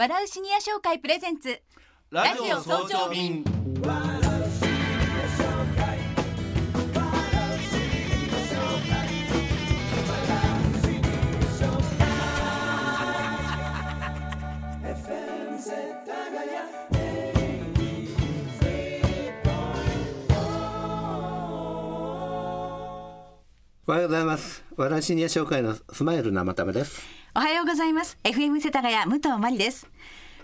笑うシニア商会プレゼンツ。ラジオ早朝便。おはようございます。笑いシニア紹介のスマイル生ためです。おはようございます。FM 世田谷武藤真理です。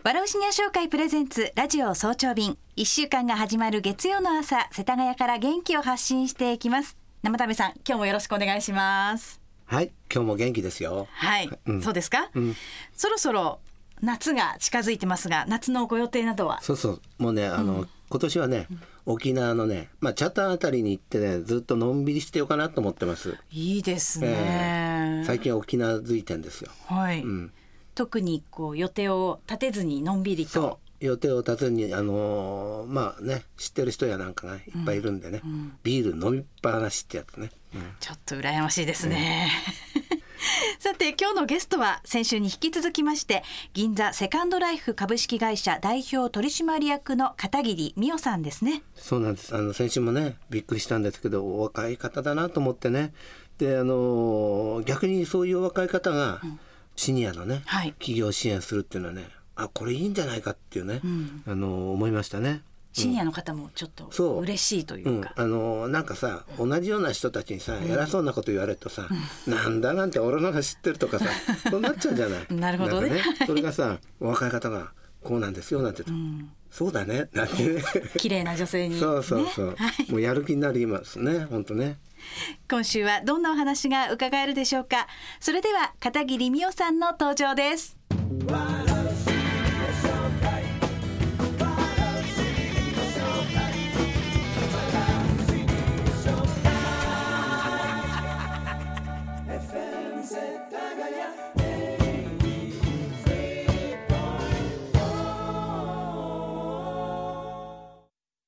笑うシニア商会プレゼンツラジオ早朝便。一週間が始まる月曜の朝世田谷から元気を発信していきます。生田目さん今日もよろしくお願いします。はい、今日も元気ですよ。はい、うん。そうですか、うん。そろそろ夏が近づいてますが夏のご予定などは？そうそう、もうね、あの、今年はね、沖縄のね、まあ、チャタンあたりに行ってね、ずっとのんびりしてようかなと思ってます。いいですえね、え最近は沖縄づいてんですよ。はい、うん、特にこう予定を立てずにのんびりと。そう。予定を立てずにあのーまあね知ってる人やなんかがいっぱいいるんでね、ビール飲みっぱなしってやつね、うん。ちょっと羨ましいですね。さて今日のゲストは先週に引き続きまして銀座セカンドライフ株式会社代表取締役の片桐美代さんですね。そうなんです。あの先週もねびっくりしたんですけどお若い方だなと思ってね。であの逆にそういうお若い方がシニアのね、はい。企業支援するっていうのはねあこれいいんじゃないかっていうね、ん。あの思いましたね。シニアの方もちょっとそう。嬉しいというか、、うん。あのなんかさ同じような人たちにさ、偉そうなこと言われるとさ、なんだなんて俺のが知ってるとかさ そうなっちゃうじゃない。なるほどね。んかそれがさお若い方がこうなんですよなんて言うと、そうだね。なんて。ね。綺麗な女性に、そうそうそう、ねはい。もうやる気になりますね本当ね。今週はどんなお話が伺えるでしょうか。それでは片桐美代さんの登場です。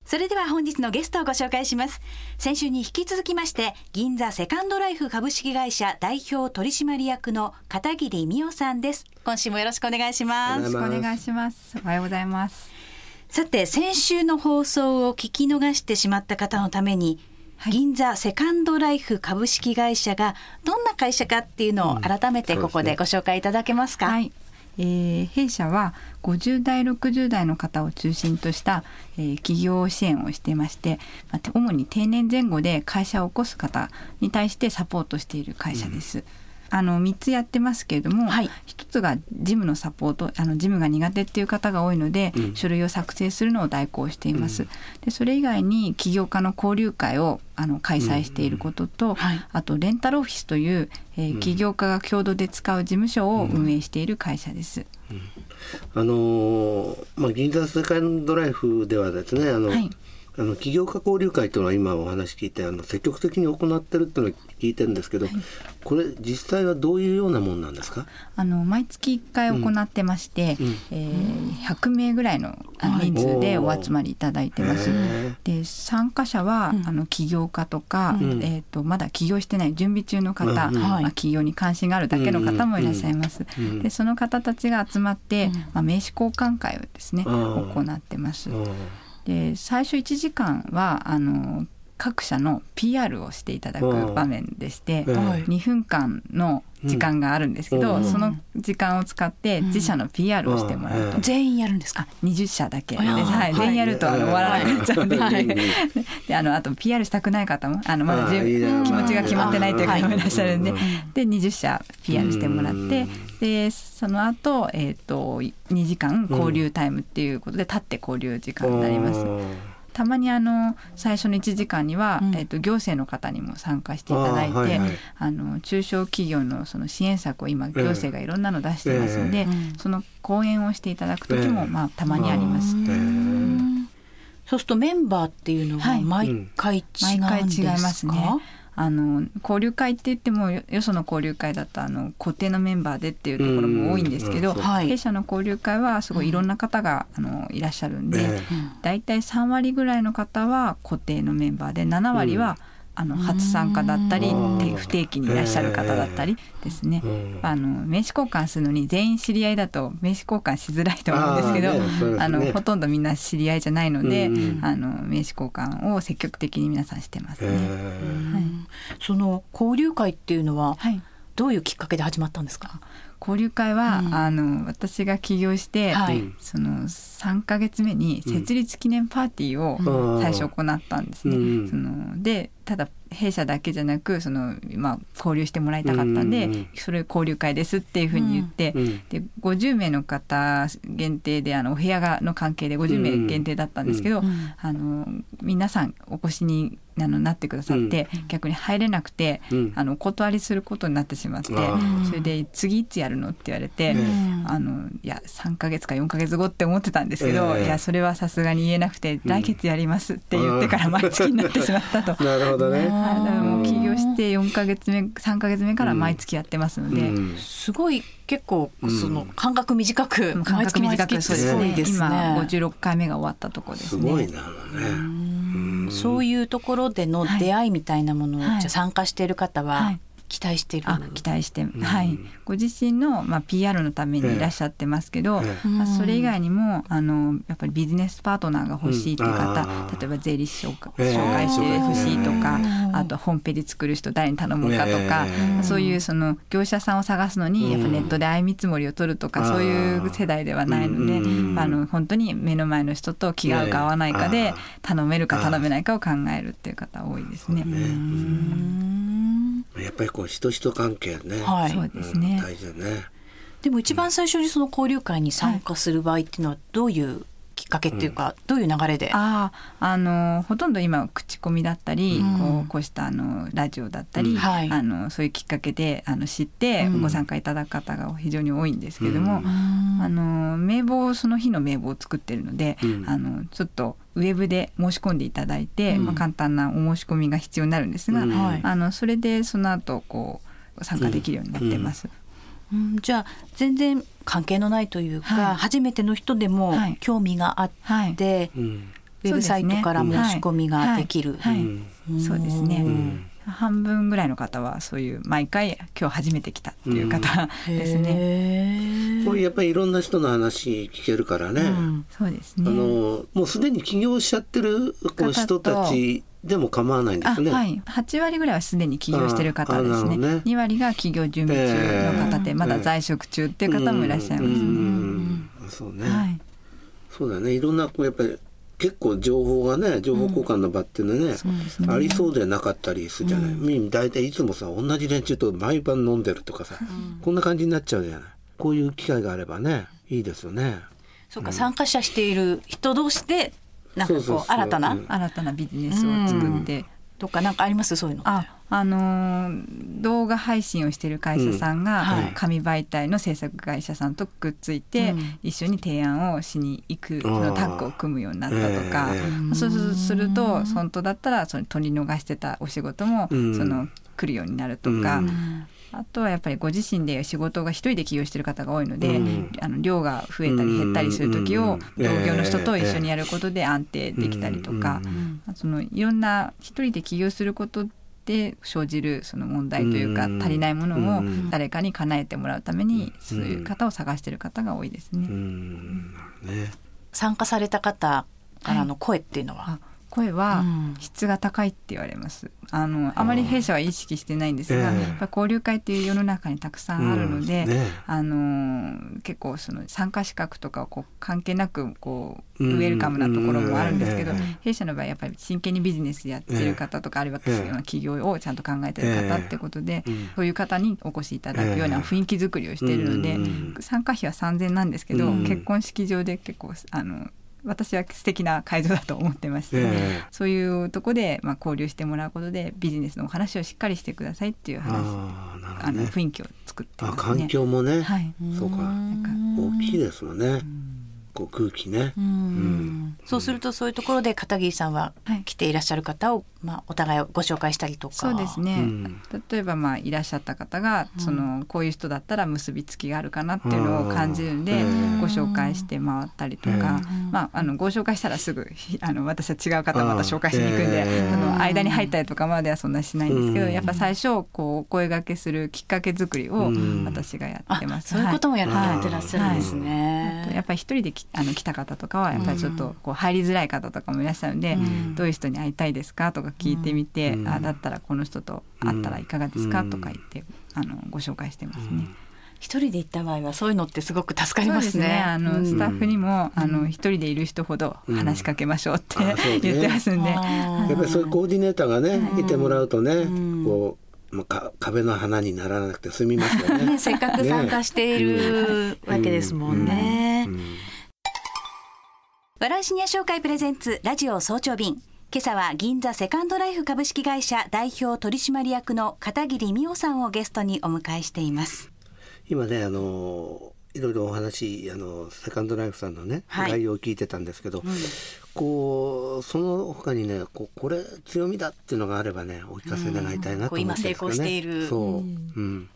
それでは本日のゲストをご紹介します。先週に引き続きまして、銀座セカンドライフ株式会社代表取締役の片桐美代さんです。今週もよろしくお願いします。お願いしますお願いします。おはようございます。さて、先週の放送を聞き逃してしまった方のために、はい銀座セカンドライフ株式会社がどんな会社かっていうのを改めてここでご紹介いただけますか？はい。えー弊社は50代60代の方を中心とした、えー企業支援をしていまして、まあ、主に定年前後で会社を起こす方に対してサポートしている会社です。あの3つやってますけれども、はい。一つが事務のサポートあの事務が苦手っていう方が多いので、うん。書類を作成するのを代行しています。でそれ以外に起業家の交流会をあの開催していることと、はい。あとレンタルオフィスという、えー起業家が共同で使う事務所を運営している会社です。あのーまあ銀座セカンドライフではですねあの、はいあの起業家交流会というのは今お話聞いてあの積極的に行ってるっていうのを聞いてるんですけど、これ実際はどういうようなもんなんですか？あの毎月1回行ってまして、うん。えー100名ぐらいの人数でお集まりいただいてます。へで参加者は、うん。あの起業家とか、うん。えー、とまだ起業してない準備中の方、うんうん。まあはい起業に関心があるだけの方もいらっしゃいます。うんでその方たちが集まって、うん。まあ、名刺交換会をですね、うん行ってます。うんで最初1時間はあの各社の PR をしていただく場面でして、うんはい。2分間の時間があるんですけど、うんその時間を使って自社の PR をしてもらうと。うん全員やるんですか？あ20社だけ。です、はい、全員やるとあのはい。終わらなくなっちゃうんで,、はい。であのあと PR したくない方もあのまだ気持ちが決まってないという方もい。らっしゃるんで、はいで20社 PR してもらって、うんでその後、えー、と2時間交流タイムっていうことで立って交流時間になります。たまにあの最初の1時間には、うん。えっと行政の方にも参加していただいてあ、あーはいはい。の中小企業のその支援策を今行政がいろんなの出してますので、ええ。その講演をしていただく時も、ええ。まあたまにあります。へーそうするとメンバーっていうのははい。毎回違うん毎ですか？回違いますね。あの交流会って言ってもよよその交流会だとあの固定のメンバーでっていうところも多いんですけど、弊社の交流会はすごいいろんな方が、あのいらっしゃるんで、えうんだいたい3割ぐらいの方は固定のメンバーで7割はあの初参加だったりうん。て不定期にいらっしゃる方だったりですね、うん。あの名刺交換するのに全員知り合いだと名刺交換しづらいと思うんですけどあのほとんどみんな知り合いじゃないので、うんあの名刺交換を積極的に皆さんしてますへね。ー。はい。その交流会っていうのははいどういうきっかけで始まったんですか？交流会は、うんあの私が起業して、はいうんその3ヶ月目に設立記念パーティーうんを最初行ったんですね。うんそのでただ弊社だけじゃなくその、まあ、交流してもらいたかったんで、うんそれ交流会ですっていうふうに言って、うんで50名の方限定であのお部屋がの関係で50名限定だったんですけど、うんあの皆さんお越しにあのなってくださって、逆に入れなくて、うん。あのお断りすることになってしまって、それで次いつやるのって言われて、うんあのいや3ヶ月か4ヶ月後って思ってたんですけど、ええ。いやそれはさすがに言えなくて、来月やりますって言ってから毎月になってしまったと。なるほどね。はいだからもう起業して4ヶ月目3ヶ月目から毎月やってますので、うん。すごい結構うん。その間隔短く、もう間隔短くそう毎月ってすごいですね。今56回目が終わったところですね。すごいなね。うん。そういうところでの出会いみたいなものを、はい。じゃあ参加している方ははい期待している、あ期待して、はい。ご自身の、まあ、PR のためにいらっしゃってますけど、ええ。まあ、それ以外にもあのやっぱりビジネスパートナーが欲しいという方、うん。例えば税理士紹紹介してほしいとか、うん。あとホームページ作る人誰に頼むかとか、ええ。そういうその業者さんを探すのにやっぱネットで相見積もりを取るとか、うんそういう世代ではないので、うんまあ、あの本当に目の前の人と気が合うか合わないかえでえ頼めるか頼めないかを考えるっていう方多いですね。やっぱりこう人人関係ね。はい。そうですね、うん大事だね。でも一番最初にその交流会に参加する場合っていうのはどういうきっかけっていうか、どういう流れで？あああのほとんど今口コミだったり、うん。こうこうしたあのラジオだったり、うん。はい。あのそういうきっかけであの知ってうん。ご参加いただく方が非常に多いんですけれども、うん。あの名簿その日の名簿を作ってるので、うん。あのちょっとウェブで申し込んでいただいて、うん。まあ、簡単なお申し込みが必要になるんですが、うん。はい。あのそれでその後こう参加できるようになってます。うん。じゃあ全然関係のないというか、はい。初めての人でもはい。興味があっはい、て、うん。ウェブサイトから申し込みができる。そうですね、うん半分ぐらいの方はそういう毎回今日初めて来たっていう方ですね。へーこれやっぱりいろんな人の話聞けるからね。うんそうですあね。のもうすでに起業しちゃってるこう方と人たちでも構わないんですね。あはい、8割ぐらいはすでに起業してる方ですねね2割が起業準備中の方で、ええまだ在職中っていう方もいらっしゃいますね。そうね、はい、そうだね。いろんなこうやっぱり結構情報がね、情報交換の場っていうのはね、そうですねありそうでなかったりするじゃない。み大体いつもさ同じ連中と毎晩飲んでるとかさ、こんな感じになっちゃうじゃない。こういう機会があればね、いいですよね。そうか参加者している人同士でなんかこう新たなうん新たなビジネスを作って、とかなんかあります？そういうの。ああのー動画配信をしてる会社さんが、紙媒体の制作会社さんとくっついて、うん。一緒に提案をしに行くそのタッグを組むようになったとか、そうすると本当だったらその取り逃してたお仕事も、うん。その来るようになるとか。うん。あとはやっぱりご自身で仕事が一人で起業してる方が多いので、うん。あの量が増えたり減ったりする時をうん。同業の人と一緒にやることで安定できたりとか、うん。そのいろんな一人で起業することで生じるその問題というか、うん。足りないものをうん。誰かに叶えてもらうために、そういう方を探してる方が多いですね。参加された方からの声っていうのは、あ声はうん。質が高いって言われます。あのあまり弊社は意識してないんですが、ええ。やっぱり交流会っていう世の中にたくさんあるので、うんね。あの結構その参加資格とかをこう関係なくこううんウェルカムなところもあるんですけど、え弊社の場合やっぱり真剣にビジネスやってる方とか、あるいはええ企業をちゃんと考えてる方ってことで、えうん。そういう方にお越しいただくような雰囲気作りをしているので、うん。参加費は3,000なんですけど、うん。結婚式場で結構あの私は素敵な会場だと思ってまして、ええ。そういうとこで、まあ、交流してもらうことでビジネスのお話をしっかりしてくださいっていう話。ああなるほあ。の雰囲気を作ってあますね。環境もね、はい。そうか。なんか大きいですよね。こう空気ね。うんそうするとそういうところで片桐さんははい。来ていらっしゃる方をまあ、お互いをご紹介したりとか。そうですね、うん。例えばまあいらっしゃった方が、そのこういう人だったら結びつきがあるかなっていうのを感じるんで、うん。ご紹介して回ったりとか、うん。まあ、あのご紹介したらすぐひあの私は違う方また紹介しに行くんで、うんあの間に入ったりとかまではそんなしないんですけど、うん。やっぱ最初こうお声掛けするきっかけ作りをうん。私がやあってます。そういうこともやはいってらっしゃるんですね。あとやっぱり一人できあの来た方とかはやっぱりちょっとこう入りづらい方とかもいらっしゃるんで、うん。どういう人に会いたいですかとか聞いてみて、うん。あだったらこの人と会ったらいかがですか、とか言ってあのご紹介してますね。一人で行った場合はそういうのってすごく助かりますね。あの、うん。スタッフにもあの一人でいる人ほど話しかけましょうって、うね言ってますんで。やっぱりそういうコーディネーターがね、い。てもらうとね、うん。こう、まあ、か壁の花にならなくて済みますよね。ね、せっかく参加しているわけですもんね。うん笑うシニア紹介プレゼンツラジオ早朝便。今朝は銀座セカンドライフ株式会社代表取締役の片桐美桜さんをゲストにお迎えしています。今ねあのいろいろお話あのセカンドライフさんのね、はい。概要を聞いてたんですけど、こうその他にねこうこれ強みだっていうのがあればねお聞かせ願いたいなと思ってるんですけどね、こう今成功している。そう、うん。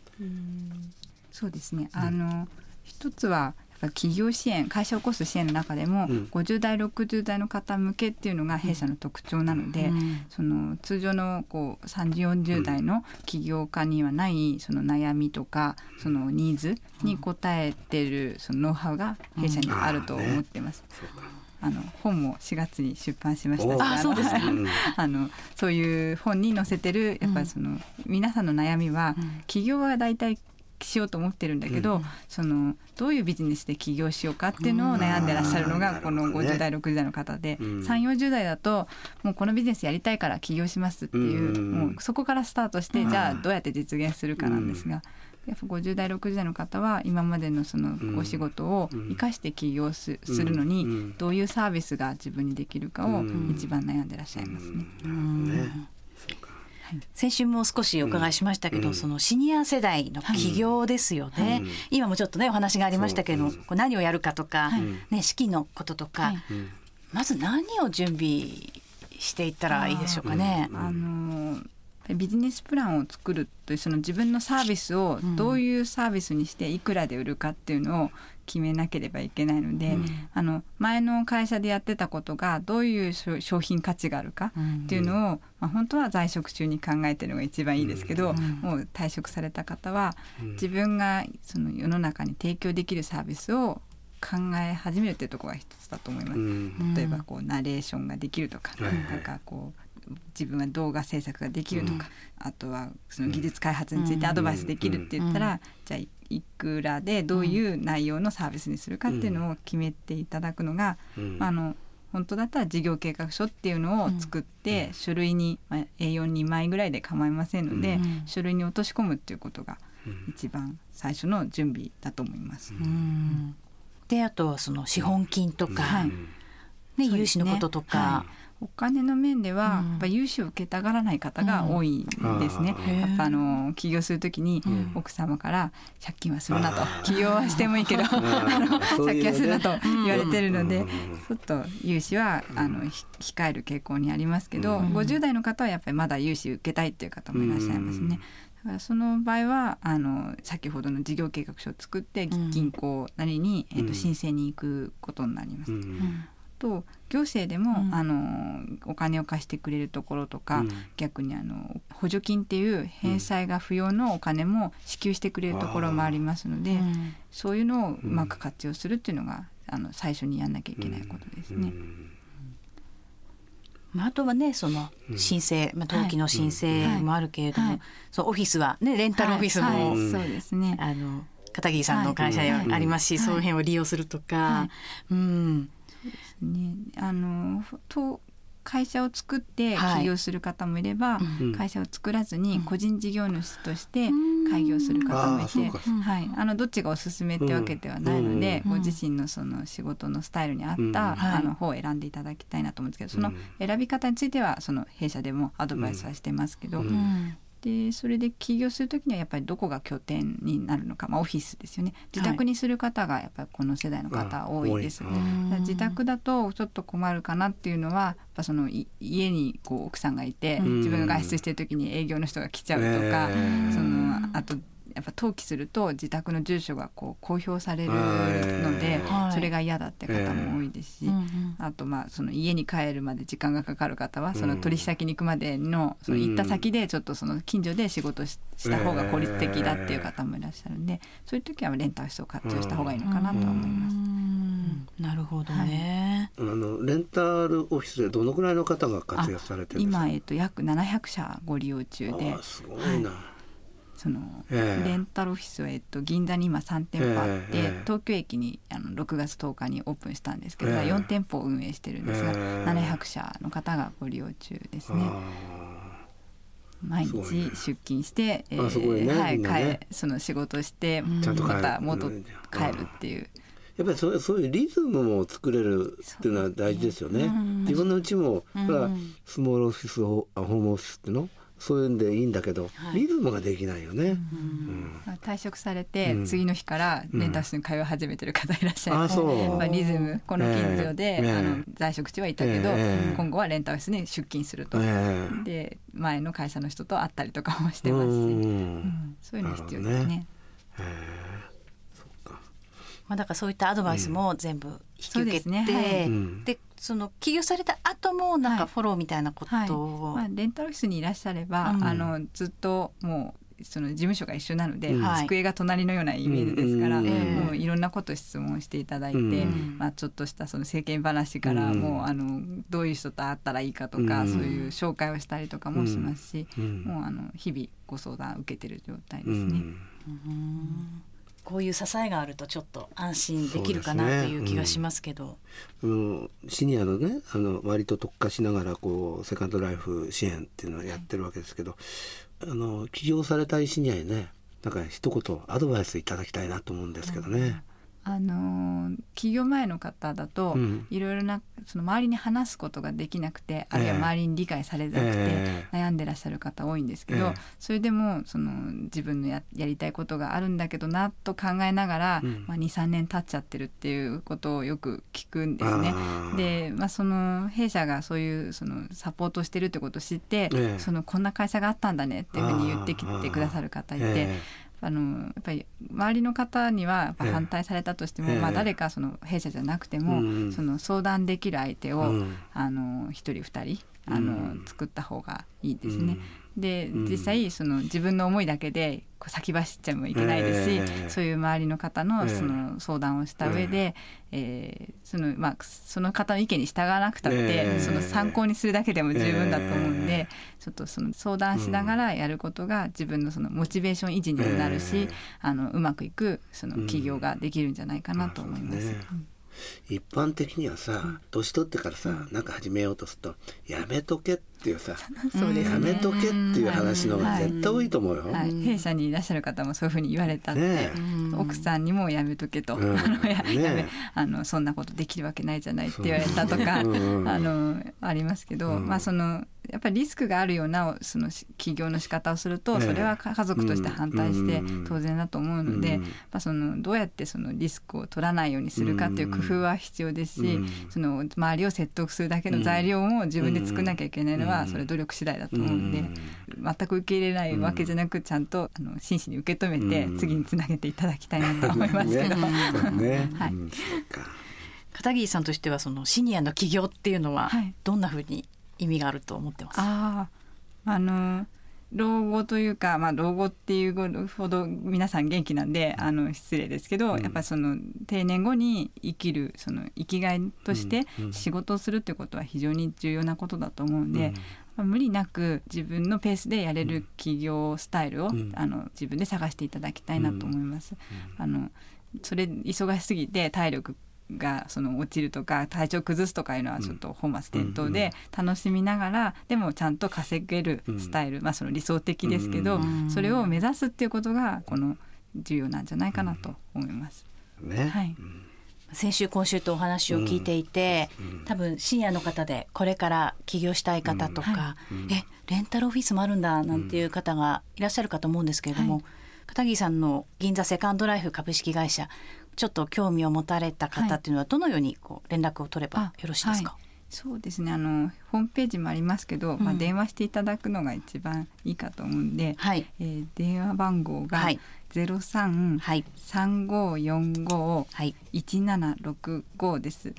そうですね。あの一つは企業支援、会社を起こす支援の中でも、うん。50代、60代の方向けっていうのが弊社の特徴なので、うん。その通常のこう30、40代の起業家にはないその悩みとかそのニーズに応えてるそのノウハウが弊社にあると思ってます。あの本も4月に出版しました。しおあそうですあのそういう本に載せてるやっぱりその、皆さんの悩みは、起業は大体しようと思ってるんだけど、そのどういうビジネスで起業しようかっていうのを悩んでらっしゃるのうんがこのなるほどね。50代60代の方で、うん。3 4 0代だともうこのビジネスやりたいから起業しますっていう、うんもうそこからスタートして、じゃあどうやって実現するかなんですが。やっぱ50代60代の方は今までのそのお仕事を生かして起業す,、するのにうん。どういうサービスが自分にできるかをうん。一番悩んでらっしゃいますね。ね先週も少しお伺いしましたけど、うん。そのシニア世代の起業ですよね、うん。今もちょっとねお話がありましたけど、そう何をやるかとか、はい。ね、式のこととか、はい。うん。まず何を準備していったらいいでしょうかね。あのビジネスプランを作るというその自分のサービスをどういうサービスにしていくらで売るかっていうのを決めなければいけないので、あの前の会社でやってたことがどういう商商品価値があるかっていうのを、まあ、本当は在職中に考えてるのが一番いいですけど、もう退職された方は自分がその世の中に提供できるサービスを考え始めるっていうところが一つだと思います。うん。例えばこうナレーションができるとか、なんかこう自分は動画制作ができるとか、あとはその技術開発についてアドバイスできるって言ったら、じゃあいくらでどういう内容のサービスにするかっていうのを決めていただくのが、うん。まあ、あの本当だったら事業計画書っていうのを作って、書類に、まあ、A42 枚ぐらいで構いませんので、うん。書類に落とし込むっていうことが一番最初の準備だと思います。うん。であとはその資本金とか、はいね、融資のこととか、はいお金の面では、うん。やっぱ融資を受けたがらない方が多いんですね。うんやっぱあの起業するときに、奥様から借金はするなと。起業はしてもいいけど あの借金はするなと言われてるので、うん。ちょっと融資はあのひ控える傾向にありますけど、50代の方はやっぱりまだ融資受けたいっていう方もいらっしゃいますね。だからその場合はあの先ほどの事業計画書を作ってうん。銀行なりに、えっうん。と申請に行くことになります。うんと行政でも、うん。あのお金を貸してくれるところとか、うん。逆にあの補助金っていう返済が不要のお金も支給してくれるところもありますので、うん。そういうのをうまく活用するっていうのが、あの最初にやんなきゃいけないことですね。まあ、あとはねその申請、まあ、登記の申請もあるけれども、はい。そうオフィスはねレンタルオフィスも、はい。はいそうですね。あの片桐さんの会社はいありますし、はい。その辺を利用するとか、はい。うんね、あのと会社を作ってはい。起業する方もいれば、うん。会社を作らずに個人事業主としてうん。開業する方もいて、うかはい、あのどっちがおすすめってわけではないので、うん。ご自身のその仕事のスタイルに合った、うん。あはい。の方を選んでいただきたいなと思うんですけどそのうん。選び方についてはその弊社でもアドバイスはしてますけど、うん。うんでそれで起業する時にはやっぱりどこが拠点になるのか、まあ、オフィスですよね。自宅にする方がやっぱりこの世代の方多いです、あ多いだから自宅だとちょっと困るかなっていうのはやっぱそのい家にこう奥さん。がいてん自分が外出してる時に営業の人が来ちゃうとか、えーそのあとやっぱ登記すると自宅の住所がこう公表されるので、はい。それが嫌だって方も多いですし、あとまあその家に帰るまで時間がかかる方はその取引先に行くまでのその行った先でちょっとその近所で仕事しした方が効率的だっていう方もいらっしゃるんでそういう時はレンタル室を活用した方がいいのかなとは思います。うん。なるほどね、あのレンタルオフィスでどのくらいの方が活躍されてるんですか？今、えっと、約700社ご利用中で。すごいな、その、ええ。レンタルオフィスは、えっと、銀座に今3店舗あって、ええ東京駅にあの6月10日にオープンしたんですけど、ええ。4店舗を運営してるんですが、ええ。700社の方がご利用中ですね。毎日出勤して、えあすごいねはい、ね。帰その仕事して、また戻帰るっていう。やっぱりそうそういうリズムも作れるっていうのは大事ですよね。自分のうちも、ほらスモールオフィスホホームオフィスっていうの？そういうんでいいんだけど、リズムができないよね。まあ退職されて、うん。次の日からレンタル室に通い始めてる方いらっしゃいます、あそう。まあ、リズムこの近所で、ええ。あの在職中はいたけど、ええ。今後はレンタル室に出勤すると、ええ。で前の会社の人と会ったりとかもしてますし、うん。うん。そういうの必要ですね。まあ、だからそういったアドバイスも全部引き受けて、ですね。はいその起業された後もなんかはい。フォローみたいなことはい。を、まあ、レンタルオフィスにいらっしゃれば、うん。あのずっともうその事務所が一緒なので、うん。はい。机が隣のようなイメージですから、うんもういろんなこと質問していただいて、うんまあ、ちょっとしたその世間話から、うんもうあのどういう人と会ったらいいかとか、うんそういう紹介をしたりとかもしますし、うんもうあの日々ご相談を受けてる状態でうすね。んこういう支えがあるとちょっと安心できるかなという気がしますけど。あのシニアのねあの割と特化しながらこうセカンドライフ支援っていうのをやってるわけですけど、あの起業されたいシニアにねなんか一言アドバイスいただきたいなと思うんですけどね。あのー起業前の方だと、うん。いろいろなその周りに話すことができなくて、あるいは周りに理解されなくて、ええ。悩んでらっしゃる方多いんですけど、ええ。それでもその自分のややりたいことがあるんだけどなと考えながら、うん。まあ、23年経っちゃってるっていうことをよく聞くんですね。で、まあ、その弊社がそういうそのサポートしてるってことを知って、ええ。そのこんな会社があったんだねっていうふうに言ってきてくださる方いて。えあのやっぱり周りの方にはやっぱ反対されたとしても、ええ。まあ、誰かその弊社じゃなくても、うんその相談できる相手を、うん。あの一人二人あの、うん。作った方がいいですね。でうん。実際その自分の思いだけでこう先走っちゃもいけないですし、ええ。そういう周りの方のええ。その相談をした上で、えーそのまあ、その方の意見に従わなくたって、ええ。その参考にするだけでも十分だと思うんで、えちょっとその相談しながらやることが自分のそのモチベーション維持にもなるし、ええ。あのうまくいくその起業ができるんじゃないかなと思います。なるほどね。一般的にはさ、年取ってからさ、なんか始めようとするとやめとけっていうさ、そうですね。やめとけっていう話の方が絶対多いと思うよ。はい、弊社にいらっしゃる方もそういうふうに言われたって、ね奥さんにもやめとけと、うん。あのやねあのそんなことできるわけないじゃないって言われたとか、あのありますけど、うん。まあそのやっぱりリスクがあるようなそのし起業の仕方をすると、ええ。それは家族として反対してうん。当然だと思うので、うん。まあ、そのどうやってそのリスクを取らないようにするかっていう工夫は必要ですし、うん。その周りを説得するだけの材料も自分で作んなきゃいけないのは、うんそれ努力次第だと思うんで、全く受け入れないわけじゃなく、ちゃんとあの真摯に受け止めて、うん次につなげていただきたいなと思います。けど。ね。ね はい片桐さんとしてはそのシニアの起業っていうのははい。どんなふうに意味があると思ってます？あああの老後というか、まあ、老後っていうほど皆さん元気なんであの失礼ですけど、うん。やっぱりその定年後に生きるその生きがいとしてうん。うん。仕事をするってことは非常に重要なことだと思うんで、まあ無理なく自分のペースでやれる企業スタイルを、うん。あの自分で探していただきたいなと思います。あのそれ忙しすぎて体力がその落ちるとか体調崩すとかいうのはちょっと本末転倒で楽しみながらでもちゃんと稼げるスタイル、まあその理想的ですけど、うんそれを目指すっていうことがこの重要なんじゃないかなと思います。ね、はい。先週今週とお話を聞いていて、多分シニアの方でこれから起業したい方とか、えレンタルオフィスもあるんだなんていう方がいらっしゃるかと思うんですけれども、はい片桐さんの銀座セカンドライフ株式会社ちょっと興味を持たれた方っていうのはどのようにこう連絡を取ればよろしいですか、はい。そうですね。あのホームページもありますけど、まあ、うん電話していただくのが一番いいかと思うんで、はい。えー電話番号がはい。ゼロ三はい三五四五はい一七六五です。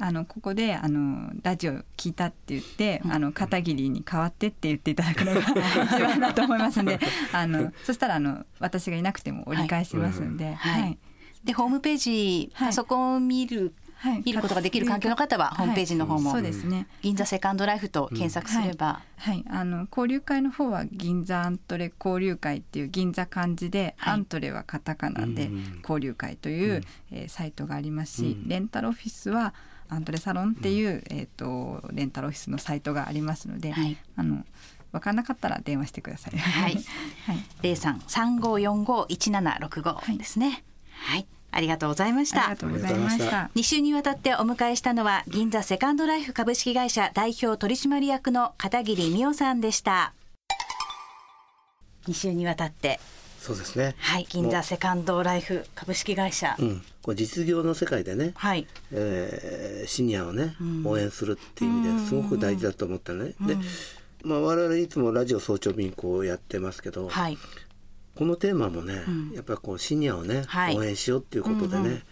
あのここであのラジオ聞いたって言って、あの片桐に代わってって言っていただくのが 一番だと思いますので、あのそしたらあの私がいなくても折り返しますんで、はい。はいでホームページ、はい。パソコンを見るはい。見ることができる環境の方はホームページの方も。そうですね。銀座セカンドライフと検索すれば、はい、あの交流会の方は銀座アントレ交流会っていう銀座漢字で、はい。アントレはカタカナでうん。交流会という、えーサイトがありますし、うん。レンタルオフィスはアントレサロンっていう、えっ、とレンタルオフィスのサイトがありますので、はい。あの分からなかったら電話してください。はい。はい、零三三五四五一七六五はいですね。はい、ありがとうございました。ありが。とうございまし。た。2週にわたってお迎えしたのは銀座セカンドライフ株式会社代表取締役の片桐美代さんでした。2週にわたって。そうですね。はい。銀座セカンドライフ株式会社、うん、これ実業の世界でね、はい。えーシニアをね、ん。応援するっていう意味ですごく大事だと思ったのね。で、まあ我々いつもラジオ早朝便こうやってますけど、はいこのテーマもね、ん。やっぱりこうシニアをね、はい。応援しようっていうことでね、うんうん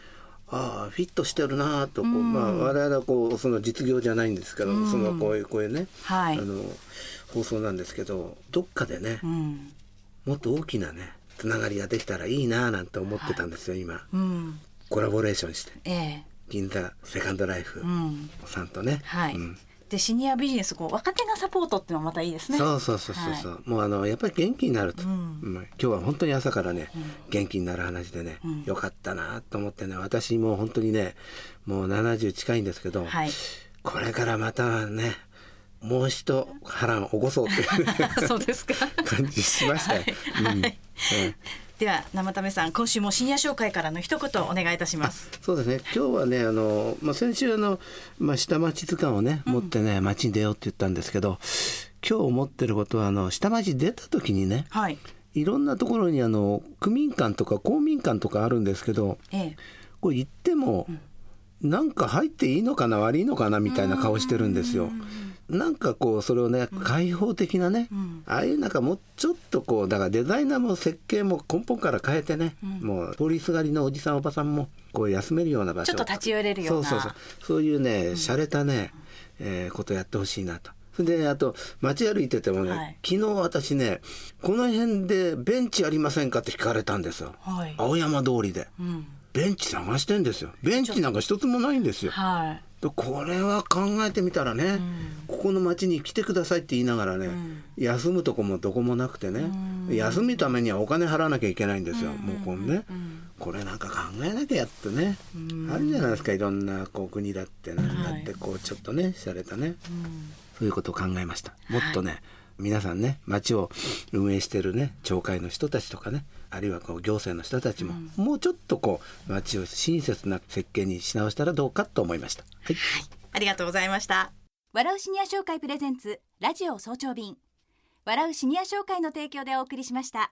ああフィットしてるなとこう、うんまあ我々はこうその実業じゃないんですけど、うんそのこういうこういうね、はい。あの放送なんですけどどっかでね、うん。もっと大きなねつながりができたらいいななんて思ってたんですよ、今。うん。コラボレーションして。ええ。銀座セカンドライフうん。さんとね、はい、うんでシニアビジネスこう若手がサポートっていうのもまたいいですね。そうそうそうそう。そう、もうあのやっぱり元気になると、うん。うん。今日は本当に朝からね、元気になる話でね、うん。よかったなと思ってね私もう本当にねもう70近いんですけど、はい。これからまたねもう一波乱起こそうっていう そうですか。感じしましたよ。うん。はい。えでは生田目さん今週もシニア紹介からの一言お願いいたします。そうですね。今日はねあの、まあ、先週あの、まあ、下町図鑑をね持ってね街に出ようって言ったんですけど今日思ってることはあの下町出た時にねはい。いろんなところにあの区民館とか公民館とかあるんですけどええ。これ行っても、なんか入っていいのかな悪いのかなみたいな顔してるんですよ。なんかこうそれをね開放的なね、ん。ああいうなんかもうちょっとこうだからデザイナーも設計も根本から変えてね、もう通りすがりのおじさんおばさんもこう休めるような場所。ちょっと立ち寄れるような。そうそうそう。そういうね洒落たね、えーことやってほしいなと。それであと街歩いててもね、はい。昨日私ねこの辺でベンチありませんかって聞かれたんですよ、はい。青山通りで。うん。ベンチ探してんですよ。ベンチなんか一つもないんですよ。はい。でこれは考えてみたらね、ここの町に来てくださいって言いながらね、休むとこもどこもなくてね、休むためにはお金払わなきゃいけないんですよ、もうこのね、これなんか考えなきゃやってね、あるじゃないですかいろんなこう国だってなんだってこうちょっとね洒落たね、そういうことを考えました。もっとね、皆さんね町を運営してるね町会の人たちとかねあるいはこう行政の人たちも、もうちょっとこう町を親切な設計にし直したらどうかと思いました。はい。ありがとうございました。笑うシニア商会プレゼンツラジオ早朝便。笑うシニア商会の提供でお送りしました